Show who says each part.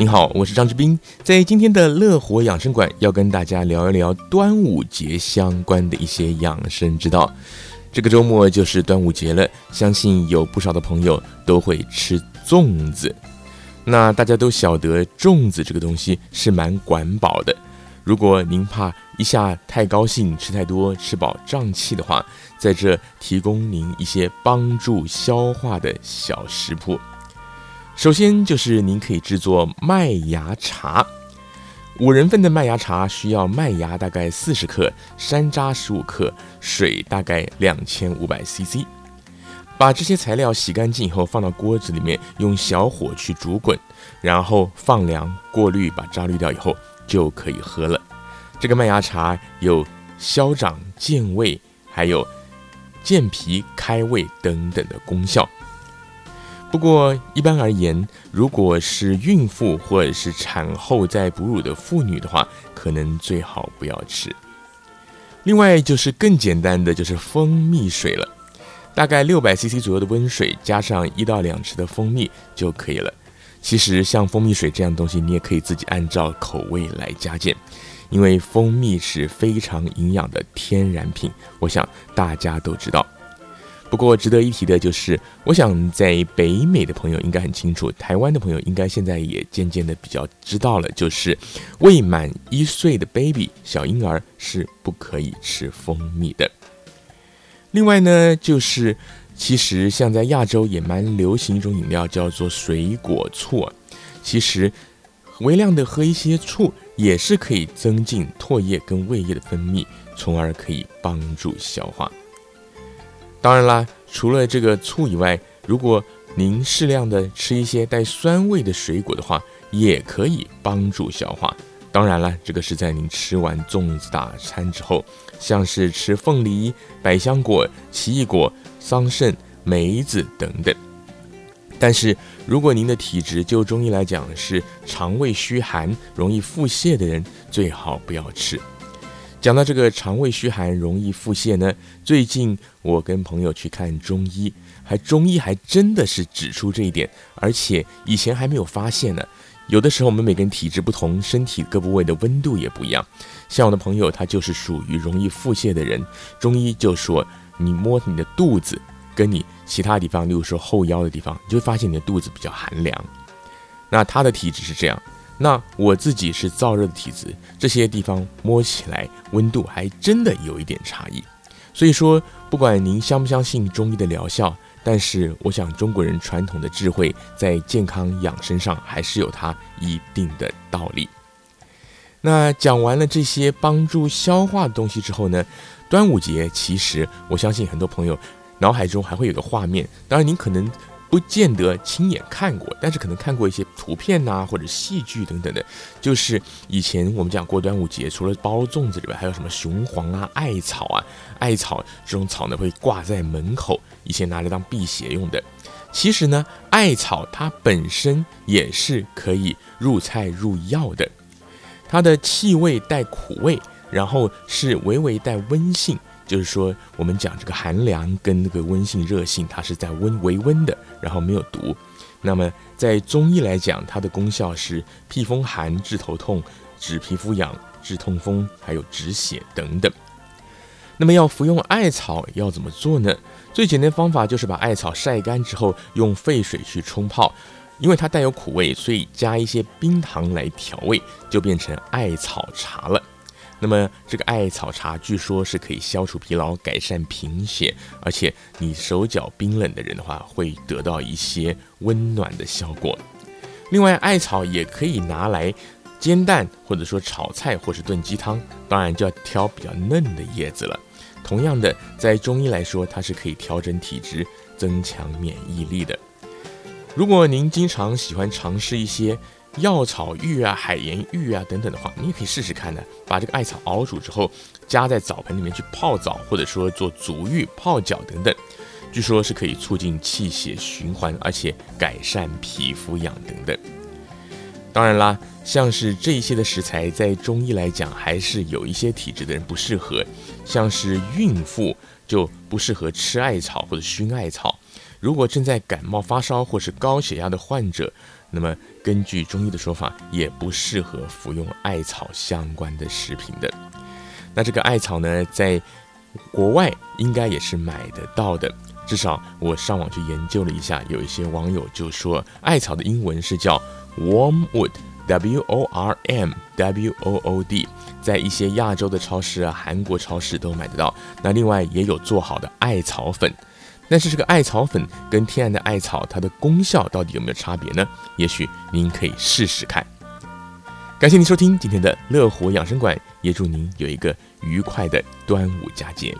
Speaker 1: 您好，我是张志斌，在今天的乐活养生馆要跟大家聊一聊端午节相关的一些养生之道。这个周末就是端午节了，相信有不少的朋友都会吃粽子。那大家都晓得，粽子这个东西是蛮管饱的。如果您怕一下太高兴吃太多吃饱胀气的话，在这提供您一些帮助消化的小食谱。首先就是您可以制作麦芽茶，五人份的麦芽茶需要麦芽大概四十克，山楂十五克，水大概两千五百 CC。把这些材料洗干净以后，放到锅子里面，用小火去煮滚，然后放凉过滤，把渣滤掉以后就可以喝了。这个麦芽茶有消长健胃，还有健脾开胃等等的功效。不过，一般而言，如果是孕妇或者是产后在哺乳的妇女的话，可能最好不要吃。另外，就是更简单的，就是蜂蜜水了，大概六百 CC 左右的温水，加上一到两匙的蜂蜜就可以了。其实，像蜂蜜水这样东西，你也可以自己按照口味来加减，因为蜂蜜是非常营养的天然品，我想大家都知道。不过值得一提的就是，我想在北美的朋友应该很清楚，台湾的朋友应该现在也渐渐的比较知道了，就是未满一岁的 baby 小婴儿是不可以吃蜂蜜的。另外呢，就是其实像在亚洲也蛮流行一种饮料叫做水果醋，其实微量的喝一些醋也是可以增进唾液跟胃液的分泌，从而可以帮助消化。当然啦，除了这个醋以外，如果您适量的吃一些带酸味的水果的话，也可以帮助消化。当然了，这个是在您吃完粽子大餐之后，像是吃凤梨、百香果、奇异果、桑葚、梅子等等。但是如果您的体质就中医来讲是肠胃虚寒、容易腹泻的人，最好不要吃。讲到这个肠胃虚寒容易腹泻呢，最近我跟朋友去看中医，还中医还真的是指出这一点，而且以前还没有发现呢。有的时候我们每个人体质不同，身体各部位的温度也不一样。像我的朋友，他就是属于容易腹泻的人，中医就说你摸你的肚子，跟你其他地方，例如说后腰的地方，你就会发现你的肚子比较寒凉。那他的体质是这样。那我自己是燥热的体质，这些地方摸起来温度还真的有一点差异。所以说，不管您相不相信中医的疗效，但是我想中国人传统的智慧在健康养生上还是有它一定的道理。那讲完了这些帮助消化的东西之后呢，端午节其实我相信很多朋友脑海中还会有个画面，当然您可能。不见得亲眼看过，但是可能看过一些图片呐、或者戏剧等等的。就是以前我们讲过端午节，除了包粽子之外，还有什么雄黄啊、艾草啊。艾草这种草呢，会挂在门口，以前拿来当辟邪用的。其实呢，艾草它本身也是可以入菜入药的，它的气味带苦味，然后是微微带温性。就是说，我们讲这个寒凉跟那个温性热性，它是在温为温的，然后没有毒。那么在中医来讲，它的功效是辟风寒、治头痛、止皮肤痒、治痛风，还有止血等等。那么要服用艾草要怎么做呢？最简单的方法就是把艾草晒干之后，用沸水去冲泡，因为它带有苦味，所以加一些冰糖来调味，就变成艾草茶了。那么这个艾草茶据说是可以消除疲劳、改善贫血，而且你手脚冰冷的人的话，会得到一些温暖的效果。另外，艾草也可以拿来煎蛋，或者说炒菜，或是炖鸡汤，当然就要挑比较嫩的叶子了。同样的，在中医来说，它是可以调整体质、增强免疫力的。如果您经常喜欢尝试一些，药草浴啊、海盐浴啊等等的话，你也可以试试看的。把这个艾草熬煮之后，加在澡盆里面去泡澡，或者说做足浴、泡脚等等，据说是可以促进气血循环，而且改善皮肤痒等等。当然啦，像是这一些的食材，在中医来讲，还是有一些体质的人不适合，像是孕妇就不适合吃艾草或者熏艾草。如果正在感冒发烧或是高血压的患者，那么根据中医的说法，也不适合服用艾草相关的食品的。那这个艾草呢，在国外应该也是买得到的，至少我上网去研究了一下，有一些网友就说，艾草的英文是叫 wormwood，w o r m w o o d，在一些亚洲的超市啊、韩国超市都买得到。那另外也有做好的艾草粉。但是这个艾草粉跟天然的艾草，它的功效到底有没有差别呢？也许您可以试试看。感谢您收听今天的乐活养生馆，也祝您有一个愉快的端午佳节。